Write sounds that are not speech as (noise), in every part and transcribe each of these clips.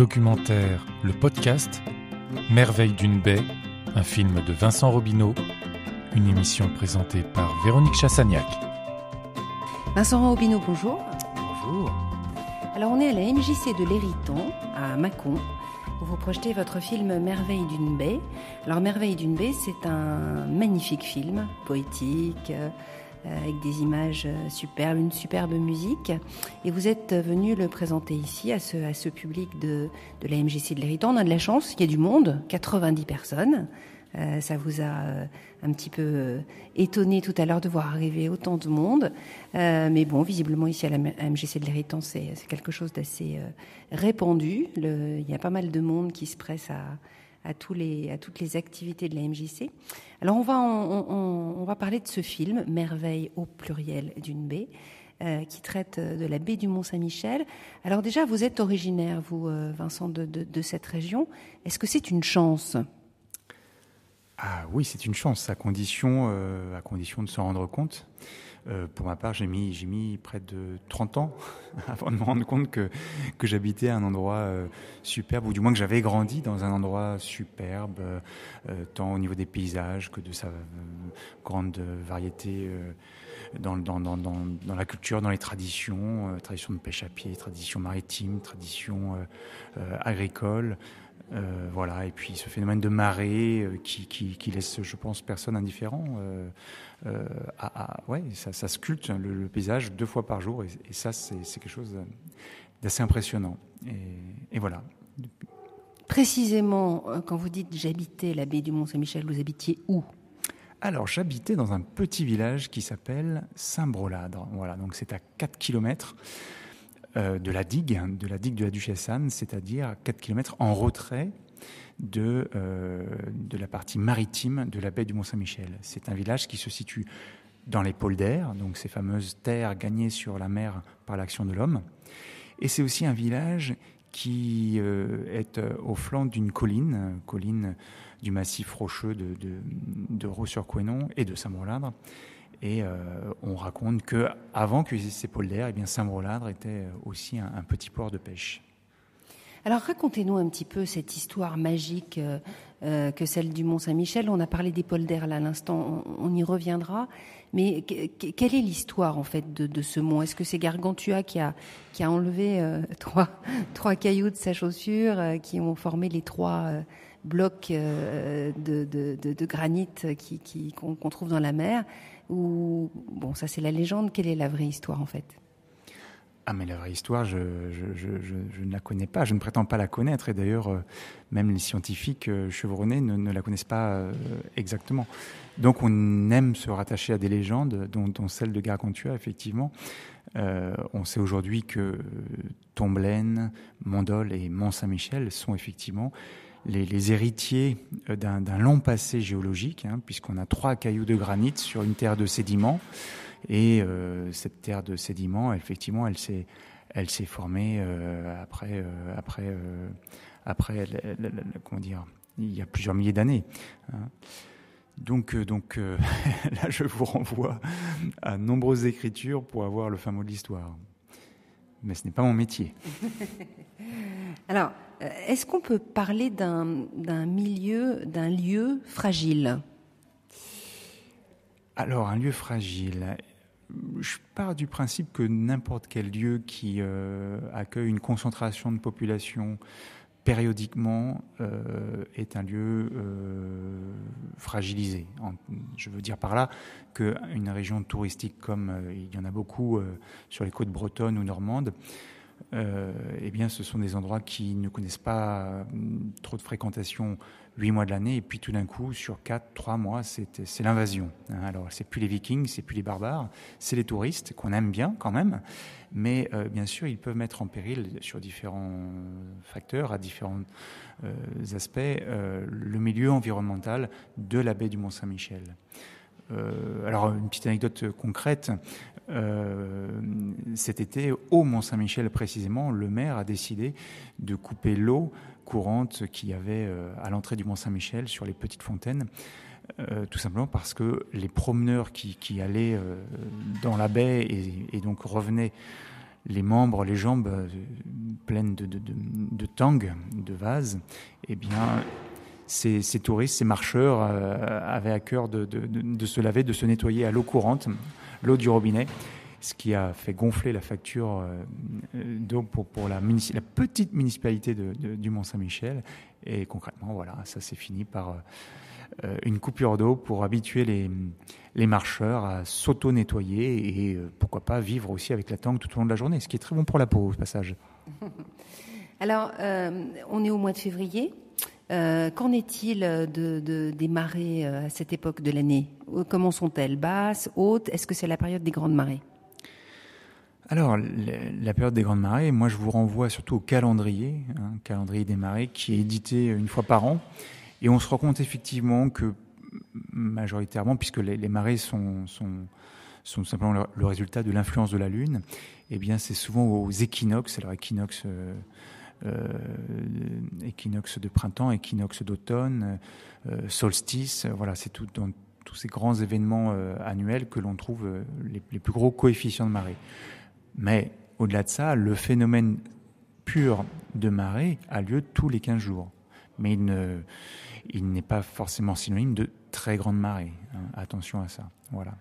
documentaire Le Podcast, Merveille d'une baie, un film de Vincent Robineau, une émission présentée par Véronique Chassagnac. Vincent Robineau, bonjour. Bonjour. Alors on est à la MJC de l'Hériton, à Mâcon, où vous projetez votre film Merveille d'une baie. Alors Merveille d'une baie, c'est un magnifique film, poétique, euh, avec des images euh, superbes, une superbe musique. Et vous êtes venu le présenter ici à ce, à ce public de, de la MJC de l'Hériton. On a de la chance, il y a du monde, 90 personnes. Euh, ça vous a euh, un petit peu euh, étonné tout à l'heure de voir arriver autant de monde. Euh, mais bon, visiblement ici à la MGC de l'Héritant, c'est quelque chose d'assez euh, répandu. Le, il y a pas mal de monde qui se presse à, à, tous les, à toutes les activités de la MJC. Alors on va, on, va parler de ce film, Merveille au pluriel d'une baie. Euh, qui traite de la baie du Mont-Saint-Michel. Alors déjà, vous êtes originaire, vous, euh, Vincent, de, cette région. Est-ce que c'est une chance? Ah oui, c'est une chance, à condition, euh, à condition de s'en rendre compte. Euh, pour ma part, j'ai mis, j'ai mis près de 30 ans (laughs) avant de me rendre compte que, j'habitais un endroit euh, superbe, ou du moins que j'avais grandi dans un endroit superbe, euh, tant au niveau des paysages que de sa grande variété dans, la culture, dans les traditions, traditions de pêche à pied, traditions maritimes, traditions agricoles. Euh, voilà, et puis ce phénomène de marée euh, qui, qui, qui, laisse, je pense, personne indifférent. Euh, euh à, à, ouais, ça, ça sculpte le, le, paysage deux fois par jour, et, et ça, c'est quelque chose d'assez impressionnant. Et, et, voilà. Précisément, quand vous dites j'habitais la baie du Mont-Saint-Michel, vous habitiez où? Alors, j'habitais dans un petit village qui s'appelle Saint-Broladre. Voilà, donc c'est à 4 kilomètres de la digue, de la digue de la Duchesse Anne, c'est-à-dire 4 km en retrait de, euh, de la partie maritime de la baie du Mont-Saint-Michel. C'est un village qui se situe dans les polders, donc ces fameuses terres gagnées sur la mer par l'action de l'homme. Et c'est aussi un village qui euh, est au flanc d'une colline, colline du massif rocheux de, de, de Raux-sur-Couesnon et de Saint-Broladre, et euh, on raconte que avant que ces polders, eh bien Saint-Broladre était aussi un, petit port de pêche. Alors racontez-nous un petit peu cette histoire magique euh, euh, que celle du Mont Saint-Michel. On a parlé des polders là à l'instant, on, y reviendra. Mais quelle est l'histoire en fait de, ce mont? Est-ce que c'est Gargantua qui a, qui a enlevé euh, (laughs) trois, trois cailloux de sa chaussure euh, qui ont formé les trois euh, blocs de, de, de, granit qu'on qui, qu trouve dans la mer? Ou bon, ça c'est la légende. Quelle est la vraie histoire en fait? Ah mais la vraie histoire, je, ne la connais pas, je ne prétends pas la connaître, et d'ailleurs, euh, même les scientifiques euh, chevronnés ne, la connaissent pas euh, exactement. Donc on aime se rattacher à des légendes, dont, celle de Gargantua, effectivement. On sait aujourd'hui que Tomblaine, Mondol et Mont-Saint-Michel sont effectivement les, héritiers d'un long passé géologique, hein, puisqu'on a trois cailloux de granit sur une terre de sédiments. Et euh, cette terre de sédiments, effectivement, elle s'est, formée euh, après, euh, après, comment dire, il y a plusieurs milliers d'années. Hein. Donc, donc (laughs) là, je vous renvoie à nombreuses écritures pour avoir le fin mot de l'histoire. Mais ce n'est pas mon métier. (laughs) Alors, est-ce qu'on peut parler d'un milieu, d'un lieu fragile? Alors, un lieu fragile. Je pars du principe que n'importe quel lieu qui euh, accueille une concentration de population périodiquement euh, est un lieu euh, fragilisé. Je veux dire par là qu'une région touristique comme euh, il y en a beaucoup euh, sur les côtes bretonnes ou normandes, eh bien, ce sont des endroits qui ne connaissent pas trop de fréquentation huit mois de l'année, et puis tout d'un coup, sur quatre, trois mois, c'est l'invasion. Alors, c'est plus les Vikings, c'est plus les barbares, c'est les touristes qu'on aime bien quand même, mais euh, bien sûr, ils peuvent mettre en péril sur différents facteurs, à différents euh, aspects, euh, le milieu environnemental de la baie du Mont-Saint-Michel. Euh, alors, une petite anecdote concrète. Euh, cet été, au Mont-Saint-Michel précisément, le maire a décidé de couper l'eau courante qu'il y avait euh, à l'entrée du Mont-Saint-Michel sur les petites fontaines. Euh, tout simplement parce que les promeneurs qui, allaient euh, dans la baie et, donc revenaient les membres, les jambes pleines de, de, de, vases, eh bien, ces, touristes, ces marcheurs avaient à cœur de, se laver, de se nettoyer à l'eau courante, l'eau du robinet, ce qui a fait gonfler la facture euh, d'eau pour, la, petite municipalité du Mont-Saint-Michel. Et concrètement, voilà, ça s'est fini par euh, une coupure d'eau pour habituer les, marcheurs à s'auto-nettoyer et euh, pourquoi pas vivre aussi avec la tangue tout au long de la journée, ce qui est très bon pour la peau au passage. (laughs) Alors, euh, on est au mois de février. Euh, qu'en est-il de, de, des marées euh, à cette époque de l'année? Comment sont-elles Basses, hautes? Est-ce que c'est la période des grandes marées? Alors, la période des grandes marées, moi je vous renvoie surtout au calendrier, hein, calendrier des marées, qui est édité une fois par an. Et on se rend compte effectivement que majoritairement, puisque les, marées sont, simplement le, résultat de l'influence de la Lune, eh bien c'est souvent aux équinoxes, alors équinoxe, euh, euh, de printemps, équinoxe d'automne, euh, solstice, voilà, c'est tout dans tous ces grands événements euh, annuels que l'on trouve euh, les, plus gros coefficients de marée. Mais au-delà de ça, le phénomène pur de marée a lieu tous les 15 jours. Mais il ne, il n'est pas forcément synonyme de très grande marée. Hein. Attention à ça. Voilà.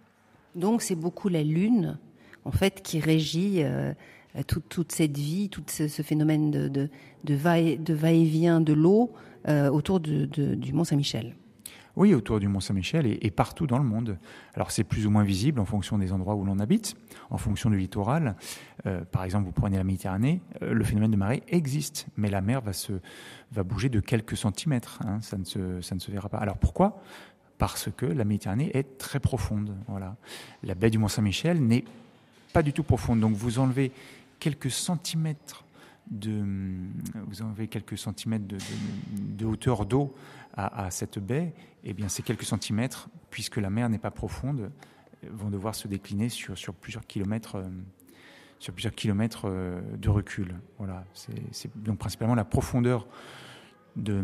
Donc c'est beaucoup la Lune, en fait, qui régit euh, toute, cette vie, tout ce, phénomène de, va-et-vient de l'eau euh, autour du Mont Saint-Michel. Oui, autour du Mont Saint-Michel et, partout dans le monde. Alors c'est plus ou moins visible en fonction des endroits où l'on habite, en fonction du littoral. Euh, par exemple, vous prenez la Méditerranée, euh, le phénomène de marée existe, mais la mer va bouger de quelques centimètres. Hein, ça ne se ça ne se verra pas. Alors pourquoi? Parce que la Méditerranée est très profonde. Voilà, la baie du Mont Saint-Michel n'est pas du tout profonde. Donc vous enlevez quelques centimètres de vous enlevez quelques centimètres de, hauteur d'eau à, cette baie, eh bien ces quelques centimètres, puisque la mer n'est pas profonde, vont devoir se décliner sur, plusieurs kilomètres, euh, sur plusieurs kilomètres euh, de recul. Voilà, c'est donc principalement la profondeur de,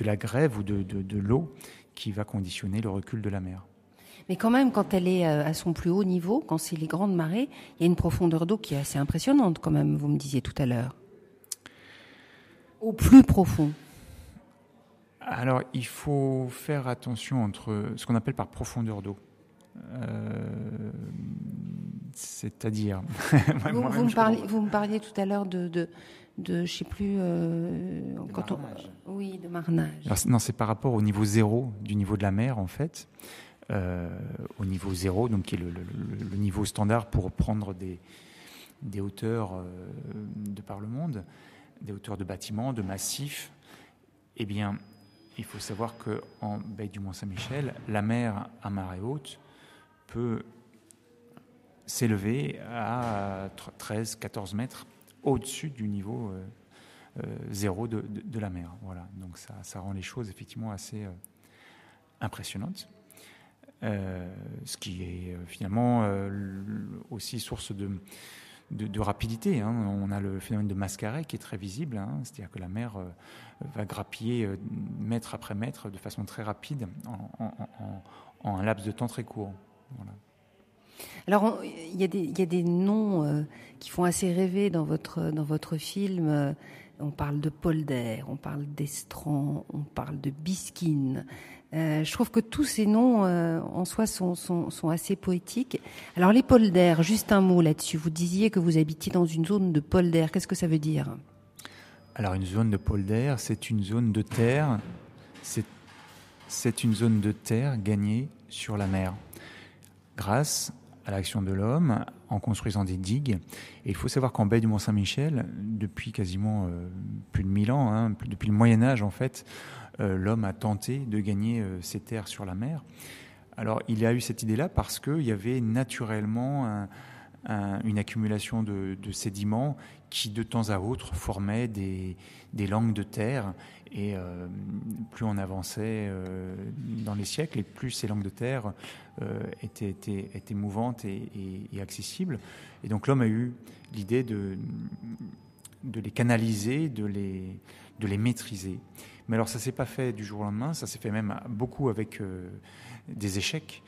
la grève ou de l'eau qui va conditionner le recul de la mer. Mais quand même, quand elle est euh, à son plus haut niveau, quand c'est les grandes marées, il y a une profondeur d'eau qui est assez impressionnante quand même, vous me disiez tout à l'heure. Au plus profond. Alors, il faut faire attention entre ce qu'on appelle par profondeur d'eau. Euh, C'est-à-dire. (laughs) vous, vous, me parliez, vous me parliez tout à l'heure de, de, de, je sais plus. Euh, de quand on, oui, de marnage. Alors, non, c'est par rapport au niveau zéro du niveau de la mer, en fait. Euh, au niveau zéro, donc qui est le, niveau standard pour prendre des, des hauteurs euh, de par le monde, des hauteurs de bâtiments, de massifs. Eh bien, il faut savoir qu'en baie du Mont-Saint-Michel, la mer à marée haute peut s'élever à 13-14 mètres au-dessus du niveau euh, zéro de, de, de, la mer. Voilà. Donc ça, ça, rend les choses effectivement assez impressionnantes. Euh, ce qui est finalement euh, aussi source de, rapidité. Hein. On a le phénomène de mascaret qui est très visible, hein. c'est-à-dire que la mer euh, va grappiller mètre après mètre de façon très rapide en, un laps de temps très court. Alors, il y, y, a des noms euh, qui font assez rêver dans votre, dans votre film. On parle de polder, on parle d'estran, on parle de bisquine. Euh, je trouve que tous ces noms euh, en soi sont, assez poétiques. Alors les polders, juste un mot là-dessus. Vous disiez que vous habitiez dans une zone de polder. Qu'est-ce que ça veut dire? Alors une zone de polder, c'est une zone de terre. C'est une zone de terre gagnée sur la mer grâce à l'action de l'homme en construisant des digues. Et il faut savoir qu'en baie du Mont-Saint-Michel, depuis quasiment euh, plus de 1000 ans, hein, depuis le Moyen Âge en fait, euh, l'homme a tenté de gagner euh, ses terres sur la mer. Alors il a eu cette idée-là parce qu'il y avait naturellement un, une accumulation de, sédiments qui de temps à autre formaient des, langues de terre. Et euh, plus on avançait euh, dans les siècles, et plus ces langues de terre euh, étaient, mouvantes et, accessibles. Et donc l'homme a eu l'idée de, de les canaliser, de les, de les maîtriser. Mais alors ça s'est pas fait du jour au lendemain, ça s'est fait même beaucoup avec des échecs,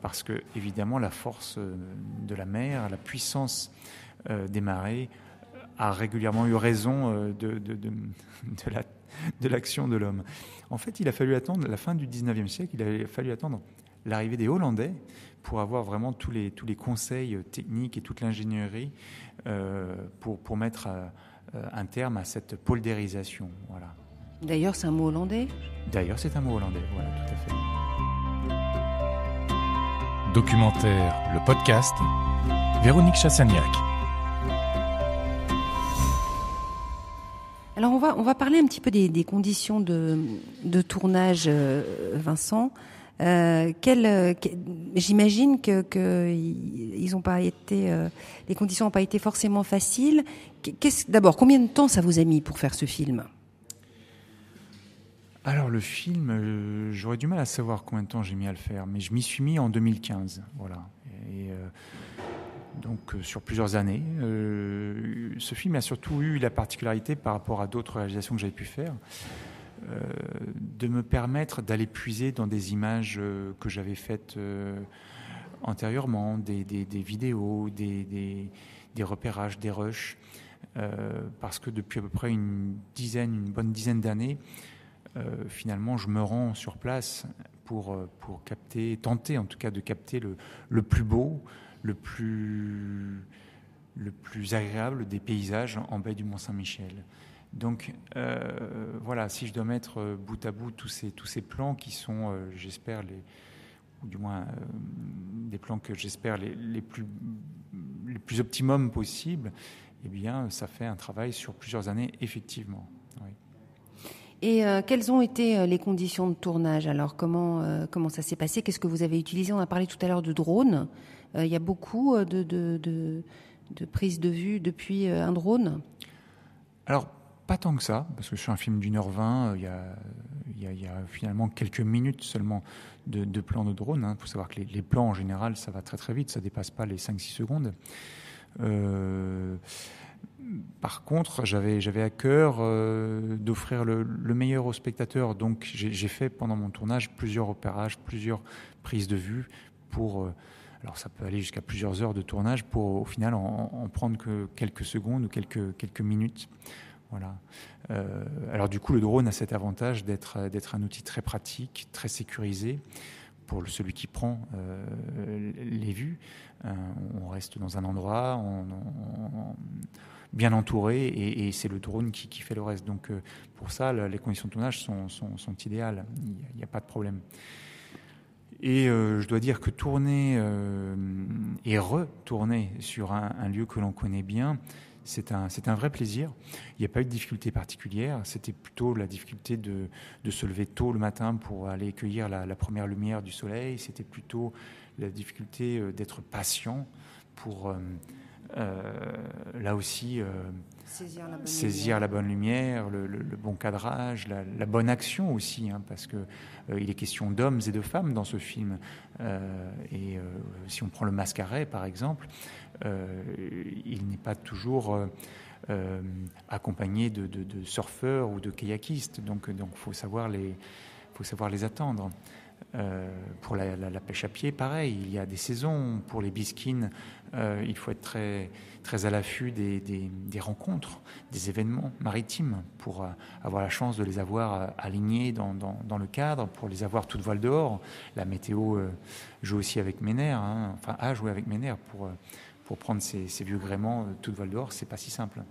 parce que évidemment la force euh, de la mer, la puissance euh, des marées a régulièrement eu raison euh, de, de, de, (laughs) de l'action de l'homme. En fait, il a fallu attendre la fin du 19e siècle, il a fallu attendre l'arrivée des Hollandais pour avoir vraiment tous les, tous les conseils techniques et toute l'ingénierie euh, pour, pour mettre euh, un terme à cette poldérisation. Voilà. D'ailleurs, c'est un mot hollandais? D'ailleurs, c'est un mot hollandais, voilà, tout à fait. Documentaire, le podcast, Véronique Chassagnac. Alors on va, on va parler un petit peu des, conditions de, tournage, euh, Vincent. Euh, quel, J'imagine que, euh, les conditions n'ont pas été forcément faciles. D'abord, combien de temps ça vous a mis pour faire ce film? Alors le film, euh, j'aurais du mal à savoir combien de temps j'ai mis à le faire, mais je m'y suis mis en 2015, voilà. Euh, donc euh, sur plusieurs années. ce film a surtout eu la particularité par rapport à d'autres réalisations que j'avais pu faire, de me permettre d'aller puiser dans des images que j'avais faites antérieurement, des, vidéos, des, repérages, des rushs, parce que depuis à peu près une dizaine, une bonne dizaine d'années, finalement, je me rends sur place pour, euh, pour capter, tenter en tout cas de capter le, le plus beau, le plus, le plus agréable des paysages en baie du Mont-Saint-Michel. Donc euh, voilà, si je dois mettre bout à bout tous ces, tous ces plans qui sont, j'espère, les, ou du moins des plans que j'espère les, les, plus, les plus optimum possibles, eh bien, ça fait un travail sur plusieurs années, effectivement. Et euh, quelles ont été euh, les conditions de tournage? Alors comment euh, comment ça s'est passé? Qu'est-ce que vous avez utilisé? On a parlé tout à l'heure de drones. Il y a beaucoup de, de, prises de vue depuis un drone? Alors pas tant que ça, parce que sur un film d'une heure vingt, il y a, finalement quelques minutes seulement de, plans de drone. Il hein. faut savoir que les, les, plans en général, ça va très très vite, ça dépasse pas les 5-6 secondes. Euh, par contre, j'avais à cœur euh, d'offrir le, meilleur aux spectateurs. Donc, j'ai fait pendant mon tournage plusieurs opérages, plusieurs prises de vue pour. Euh, alors, ça peut aller jusqu'à plusieurs heures de tournage pour, au final, en, prendre que quelques secondes ou quelques quelques minutes. Voilà. Euh, alors, du coup, le drone a cet avantage d'être d'être un outil très pratique, très sécurisé pour celui qui prend les vues. on reste dans un endroit, on, bien entouré et, c'est le drone qui, fait le reste. Donc euh, pour ça, les conditions de tournage sont, idéales, il n'y a, pas de problème. Et euh, je dois dire que tourner euh, et retourner sur un, lieu que l'on connaît bien, c'est un, un vrai plaisir. Il n'y a pas eu de difficulté particulière. C'était plutôt la difficulté de, se lever tôt le matin pour aller cueillir la, première lumière du soleil. C'était plutôt la difficulté d'être patient pour là aussi, euh, saisir, la bonne, saisir lumière. La bonne lumière, le, bon cadrage, la, bonne action aussi, hein, parce que euh, il est question d'hommes et de femmes dans ce film. et si on prend le mascaret, par exemple, il n'est pas toujours accompagné de, surfeurs ou de kayakistes, donc il donc faut savoir les faut savoir les attendre. Euh, pour la, pêche à pied, pareil, il y a des saisons. Pour les bisquines, euh, il faut être très, très à l'affût des, des, rencontres, des événements maritimes pour euh, avoir la chance de les avoir alignés dans, dans, le cadre, pour les avoir toutes voiles dehors. La météo joue aussi avec mes nerfs, hein, enfin a joué avec mes nerfs pour, pour prendre ces, ces vieux gréements toutes voiles dehors. C'est pas si simple.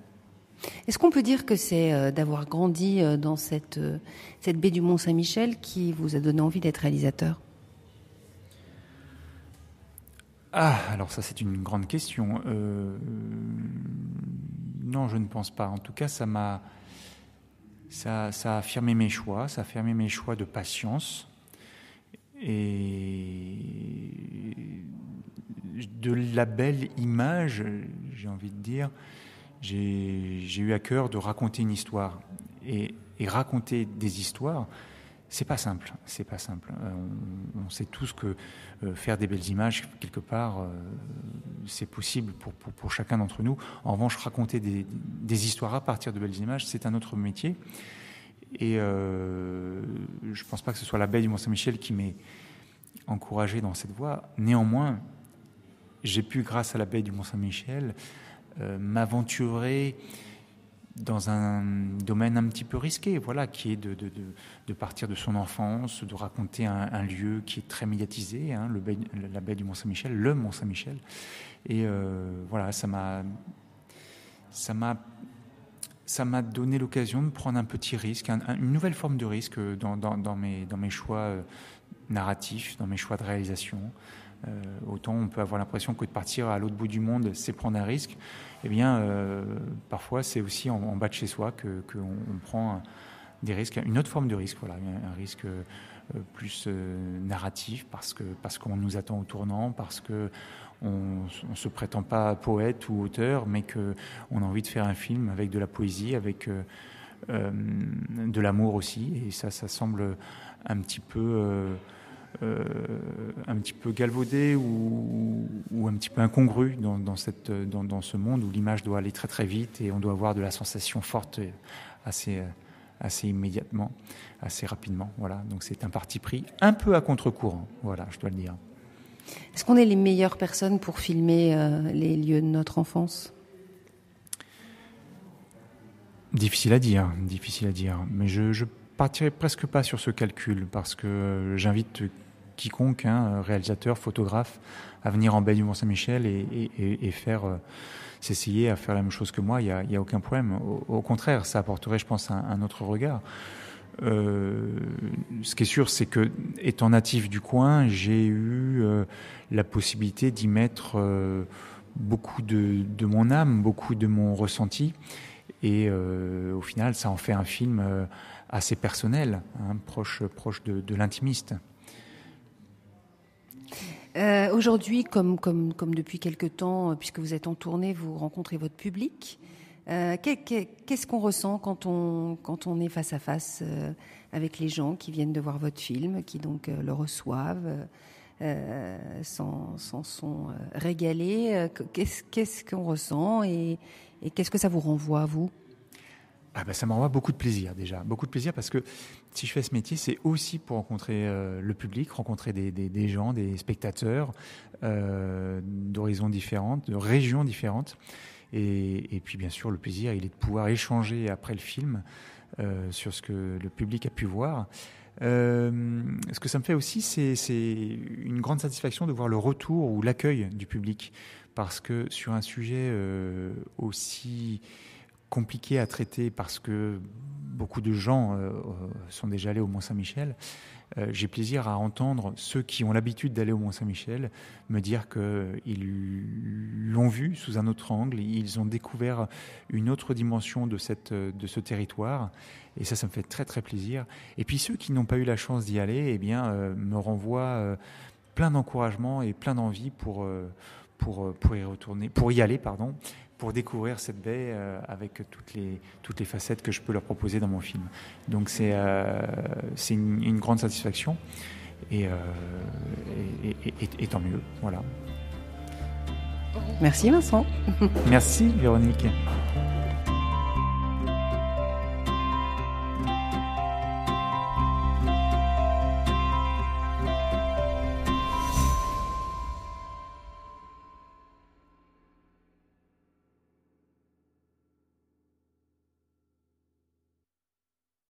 Est-ce qu'on peut dire que c'est euh, d'avoir grandi euh, dans cette, euh, cette baie du Mont-Saint-Michel qui vous a donné envie d'être réalisateur? Ah, alors ça c'est une grande question. non, je ne pense pas. En tout cas, ça m'a, ça, a affirmé mes choix, ça a affirmé mes choix de patience et de la belle image, j'ai envie de dire, j'ai eu à cœur de raconter une histoire. Et, raconter des histoires, c'est pas simple. C'est pas simple. Euh, on, sait tous que euh, faire des belles images, quelque part, euh, c'est possible pour, pour, chacun d'entre nous. En revanche, raconter des, des, histoires à partir de belles images, c'est un autre métier. Et je pense pas que ce soit la baie du Mont-Saint-Michel qui m'ait encouragé dans cette voie. Néanmoins, j'ai pu, grâce à la baie du Mont-Saint-Michel, m'aventurer dans un domaine un petit peu risqué, voilà, qui est de, partir de son enfance, de raconter un, lieu qui est très médiatisé, hein, la baie du Mont-Saint-Michel, le Mont-Saint-Michel. Et euh, voilà, ça m'a, ça m'a, ça m'a donné l'occasion de prendre un petit risque, une nouvelle forme de risque dans mes choix euh, narratifs, dans mes choix de réalisation. Euh, autant on peut avoir l'impression que de partir à l'autre bout du monde, c'est prendre un risque. Eh bien, euh, parfois, c'est aussi en, bas de chez soi qu'on prend des risques, une autre forme de risque, voilà, un, risque euh, plus narratif parce que parce qu'on nous attend au tournant, parce que on, on se prétend pas poète ou auteur, mais que on a envie de faire un film avec de la poésie, avec de l'amour aussi, et ça, ça semble un petit peu un petit peu galvaudé ou, un petit peu incongru dans, cette, dans, ce monde où l'image doit aller très très vite et on doit avoir de la sensation forte assez, assez immédiatement, assez rapidement. Voilà. Donc c'est un parti pris un peu à contre-courant, voilà, je dois le dire. Est-ce qu'on est les meilleures personnes pour filmer euh, les lieux de notre enfance? Difficile à dire, difficile à dire. Mais je, je partirai presque pas sur ce calcul parce que j'invite quiconque, hein, réalisateur, photographe, à venir en baie du Mont-Saint-Michel et, faire euh, s'essayer à faire la même chose que moi, il n'y a, aucun problème. Au, contraire, ça apporterait, je pense, un, autre regard. Euh, ce qui est sûr, c'est que, étant natif du coin, j'ai eu euh, la possibilité d'y mettre beaucoup de, mon âme, beaucoup de mon ressenti. Et au final, ça en fait un film assez personnel, hein, proche de l'intimiste. Euh, aujourd'hui, comme, comme, comme depuis quelque temps, euh, puisque vous êtes en tournée, vous rencontrez votre public. Euh, qu'est-ce qu'on ressent quand on, quand on est face à face avec les gens qui viennent de voir votre film, qui donc le reçoivent, s'en sont régalés Qu'est-ce qu'on ressent et, et qu'est-ce que ça vous renvoie à vous? Ah ben, ça m'envoie beaucoup de plaisir déjà, beaucoup de plaisir parce que si je fais ce métier, c'est aussi pour rencontrer euh, le public, rencontrer des, des, gens, des spectateurs euh, d'horizons différentes, de régions différentes. Et, et, puis bien sûr, le plaisir, il est de pouvoir échanger après le film euh, sur ce que le public a pu voir. Ce que ça me fait aussi, c'est une grande satisfaction de voir le retour ou l'accueil du public, parce que sur un sujet aussi compliqué à traiter parce que beaucoup de gens euh, sont déjà allés au Mont-Saint-Michel. Euh, j'ai plaisir à entendre ceux qui ont l'habitude d'aller au Mont-Saint-Michel me dire qu'ils l'ont vu sous un autre angle, ils ont découvert une autre dimension de, cette, de ce territoire. Et ça, ça me fait très très plaisir. Et puis ceux qui n'ont pas eu la chance d'y aller, eh bien, euh, me renvoient plein d'encouragement et plein d'envie pour, pour, pour y retourner, pour y aller, pardon, pour découvrir cette baie euh, avec toutes les, toutes les facettes que je peux leur proposer dans mon film. Donc c'est euh, une, une, grande satisfaction et, euh, et, et, et, tant mieux. Voilà. Merci Vincent. Merci Véronique.